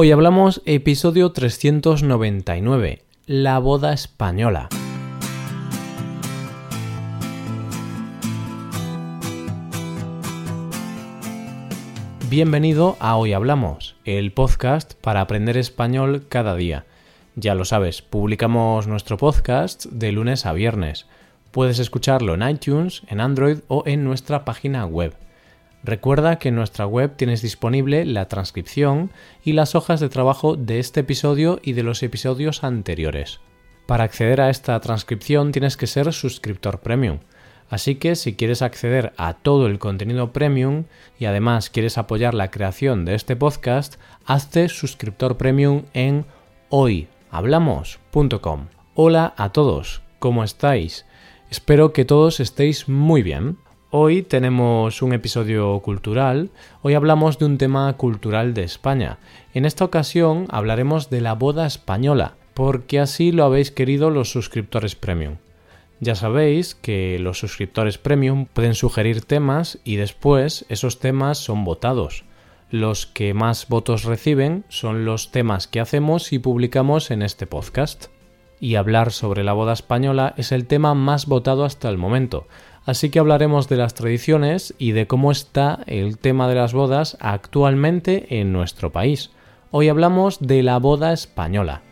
Hoy hablamos episodio 399, la boda española. Bienvenido a Hoy Hablamos, el podcast para aprender español cada día. Ya lo sabes, publicamos nuestro podcast de lunes a viernes. Puedes escucharlo en iTunes, en Android o en nuestra página web. Recuerda que en nuestra web tienes disponible la transcripción y las hojas de trabajo de este episodio y de los episodios anteriores. Para acceder a esta transcripción tienes que ser suscriptor premium. Así que si quieres acceder a todo el contenido premium y además quieres apoyar la creación de este podcast, hazte suscriptor premium en hoyhablamos.com. Hola a todos, ¿cómo estáis? Espero que todos estéis muy bien. Hoy tenemos un episodio cultural, hoy hablamos de un tema cultural de España. En esta ocasión hablaremos de la boda española, porque así lo habéis querido los suscriptores premium. Ya sabéis que los suscriptores premium pueden sugerir temas y después esos temas son votados. Los que más votos reciben son los temas que hacemos y publicamos en este podcast. Y hablar sobre la boda española es el tema más votado hasta el momento, Así que hablaremos de las tradiciones y de cómo está el tema de las bodas actualmente en nuestro país. Hoy hablamos de la boda española.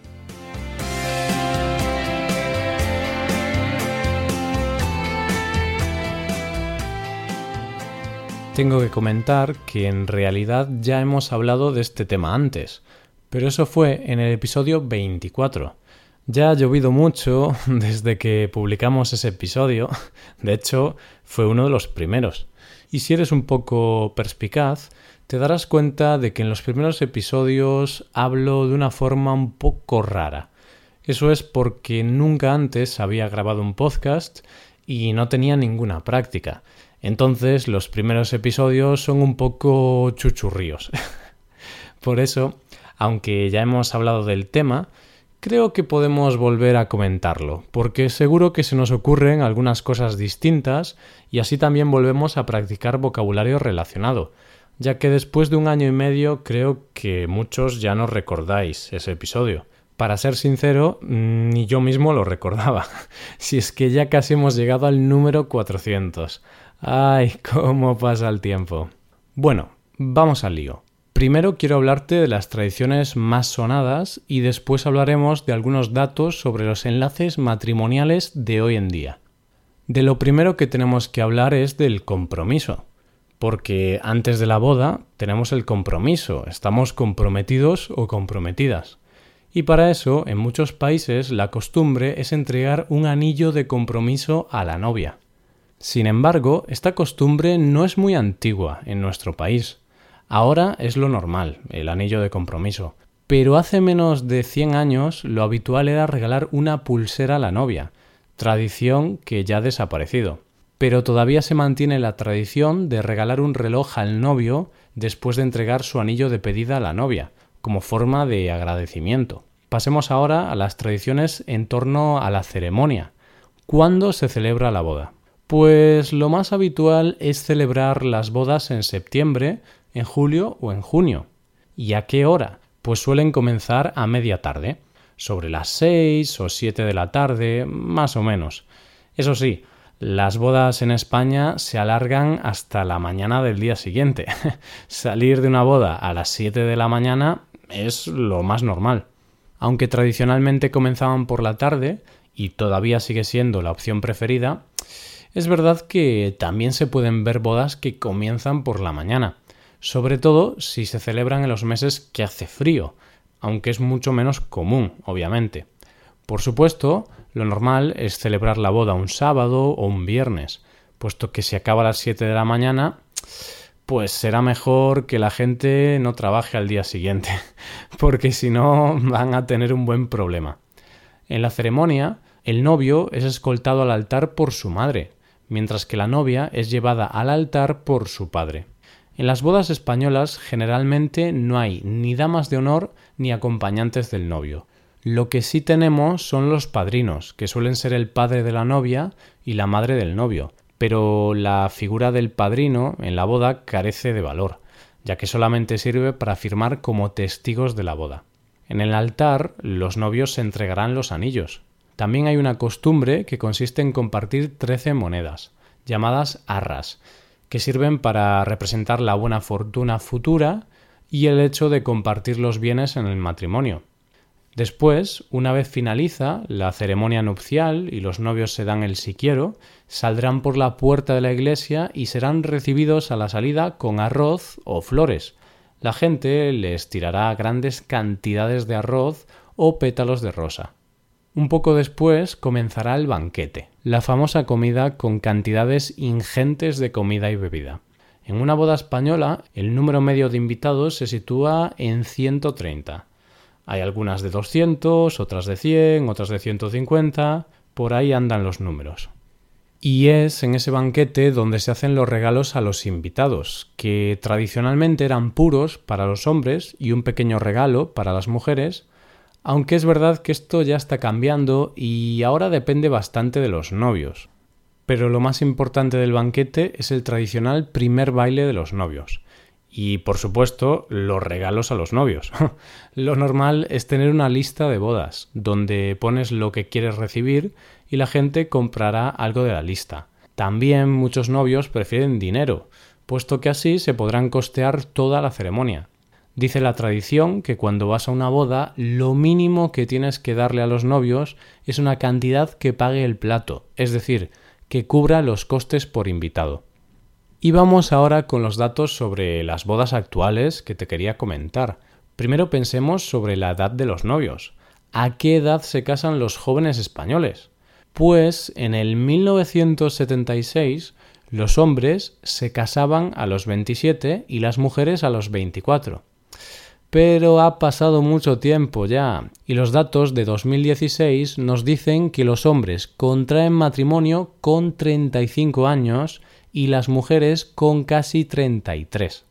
Tengo que comentar que en realidad ya hemos hablado de este tema antes, pero eso fue en el episodio 24. Ya ha llovido mucho desde que publicamos ese episodio. De hecho, fue uno de los primeros. Y si eres un poco perspicaz, te darás cuenta de que en los primeros episodios hablo de una forma un poco rara. Eso es porque nunca antes había grabado un podcast y no tenía ninguna práctica. Entonces los primeros episodios son un poco chuchurríos. Por eso, aunque ya hemos hablado del tema, creo que podemos volver a comentarlo, porque seguro que se nos ocurren algunas cosas distintas y así también volvemos a practicar vocabulario relacionado, ya que después de un año y medio creo que muchos ya no recordáis ese episodio. Para ser sincero, ni yo mismo lo recordaba. si es que ya casi hemos llegado al número 400. Ay, cómo pasa el tiempo. Bueno, vamos al lío. Primero quiero hablarte de las tradiciones más sonadas y después hablaremos de algunos datos sobre los enlaces matrimoniales de hoy en día. De lo primero que tenemos que hablar es del compromiso, porque antes de la boda tenemos el compromiso, estamos comprometidos o comprometidas. Y para eso, en muchos países, la costumbre es entregar un anillo de compromiso a la novia. Sin embargo, esta costumbre no es muy antigua en nuestro país. Ahora es lo normal, el anillo de compromiso. Pero hace menos de 100 años lo habitual era regalar una pulsera a la novia, tradición que ya ha desaparecido. Pero todavía se mantiene la tradición de regalar un reloj al novio después de entregar su anillo de pedida a la novia, como forma de agradecimiento. Pasemos ahora a las tradiciones en torno a la ceremonia. ¿Cuándo se celebra la boda? Pues lo más habitual es celebrar las bodas en septiembre, en julio o en junio. ¿Y a qué hora? Pues suelen comenzar a media tarde, sobre las seis o siete de la tarde, más o menos. Eso sí, las bodas en España se alargan hasta la mañana del día siguiente. Salir de una boda a las 7 de la mañana es lo más normal. Aunque tradicionalmente comenzaban por la tarde, y todavía sigue siendo la opción preferida, es verdad que también se pueden ver bodas que comienzan por la mañana sobre todo si se celebran en los meses que hace frío, aunque es mucho menos común, obviamente. Por supuesto, lo normal es celebrar la boda un sábado o un viernes, puesto que si acaba a las 7 de la mañana, pues será mejor que la gente no trabaje al día siguiente, porque si no van a tener un buen problema. En la ceremonia, el novio es escoltado al altar por su madre, mientras que la novia es llevada al altar por su padre. En las bodas españolas generalmente no hay ni damas de honor ni acompañantes del novio. Lo que sí tenemos son los padrinos, que suelen ser el padre de la novia y la madre del novio, pero la figura del padrino en la boda carece de valor, ya que solamente sirve para firmar como testigos de la boda. En el altar los novios se entregarán los anillos. También hay una costumbre que consiste en compartir trece monedas, llamadas arras, que sirven para representar la buena fortuna futura y el hecho de compartir los bienes en el matrimonio. Después, una vez finaliza la ceremonia nupcial y los novios se dan el si quiero, saldrán por la puerta de la iglesia y serán recibidos a la salida con arroz o flores. La gente les tirará grandes cantidades de arroz o pétalos de rosa. Un poco después comenzará el banquete, la famosa comida con cantidades ingentes de comida y bebida. En una boda española, el número medio de invitados se sitúa en 130 hay algunas de 200, otras de 100, otras de 150, por ahí andan los números. Y es en ese banquete donde se hacen los regalos a los invitados, que tradicionalmente eran puros para los hombres y un pequeño regalo para las mujeres, aunque es verdad que esto ya está cambiando y ahora depende bastante de los novios. Pero lo más importante del banquete es el tradicional primer baile de los novios, y por supuesto, los regalos a los novios. lo normal es tener una lista de bodas, donde pones lo que quieres recibir y la gente comprará algo de la lista. También muchos novios prefieren dinero, puesto que así se podrán costear toda la ceremonia. Dice la tradición que cuando vas a una boda, lo mínimo que tienes que darle a los novios es una cantidad que pague el plato, es decir, que cubra los costes por invitado. Y vamos ahora con los datos sobre las bodas actuales que te quería comentar. Primero pensemos sobre la edad de los novios. ¿A qué edad se casan los jóvenes españoles? Pues en el 1976 los hombres se casaban a los 27 y las mujeres a los 24. Pero ha pasado mucho tiempo ya, y los datos de 2016 nos dicen que los hombres contraen matrimonio con 35 años y las mujeres con casi 33.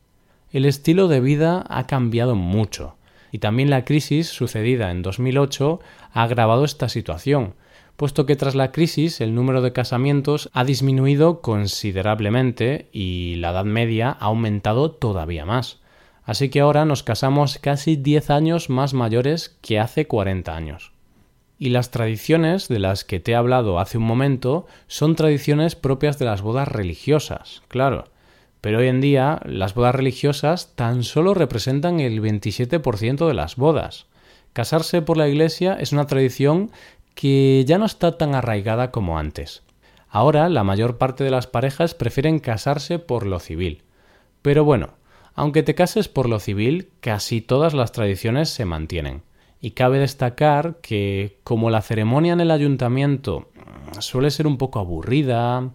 El estilo de vida ha cambiado mucho y también la crisis sucedida en 2008 ha agravado esta situación, puesto que tras la crisis el número de casamientos ha disminuido considerablemente y la edad media ha aumentado todavía más. Así que ahora nos casamos casi 10 años más mayores que hace 40 años. Y las tradiciones de las que te he hablado hace un momento son tradiciones propias de las bodas religiosas, claro. Pero hoy en día las bodas religiosas tan solo representan el 27% de las bodas. Casarse por la iglesia es una tradición que ya no está tan arraigada como antes. Ahora la mayor parte de las parejas prefieren casarse por lo civil. Pero bueno, aunque te cases por lo civil, casi todas las tradiciones se mantienen. Y cabe destacar que como la ceremonia en el ayuntamiento suele ser un poco aburrida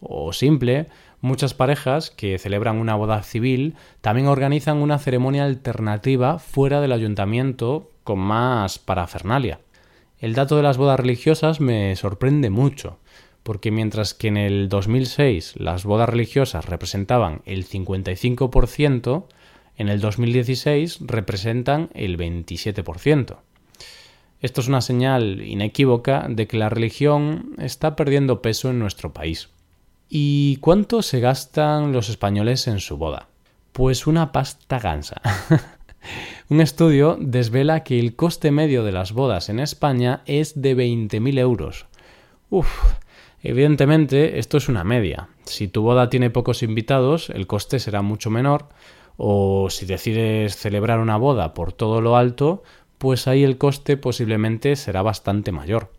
o simple, muchas parejas que celebran una boda civil también organizan una ceremonia alternativa fuera del ayuntamiento con más parafernalia. El dato de las bodas religiosas me sorprende mucho, porque mientras que en el 2006 las bodas religiosas representaban el 55%, en el 2016 representan el 27%. Esto es una señal inequívoca de que la religión está perdiendo peso en nuestro país. ¿Y cuánto se gastan los españoles en su boda? Pues una pasta gansa. Un estudio desvela que el coste medio de las bodas en España es de 20.000 euros. Uf, evidentemente esto es una media. Si tu boda tiene pocos invitados, el coste será mucho menor, o si decides celebrar una boda por todo lo alto, pues ahí el coste posiblemente será bastante mayor.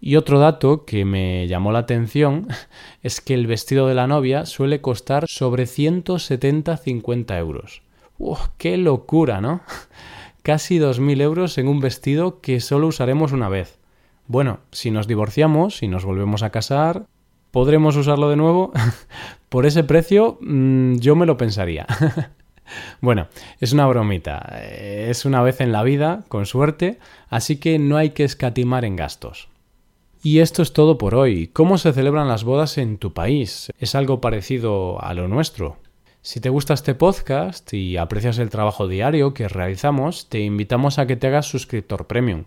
Y otro dato que me llamó la atención es que el vestido de la novia suele costar sobre 170-50 euros. ¡Uf, ¡Qué locura, ¿no? Casi 2.000 euros en un vestido que solo usaremos una vez. Bueno, si nos divorciamos, si nos volvemos a casar, ¿podremos usarlo de nuevo? Por ese precio mm, yo me lo pensaría. Bueno, es una bromita. Eh, es una vez en la vida, con suerte, así que no hay que escatimar en gastos. Y esto es todo por hoy. ¿Cómo se celebran las bodas en tu país? ¿Es algo parecido a lo nuestro? Si te gusta este podcast y aprecias el trabajo diario que realizamos, te invitamos a que te hagas suscriptor premium.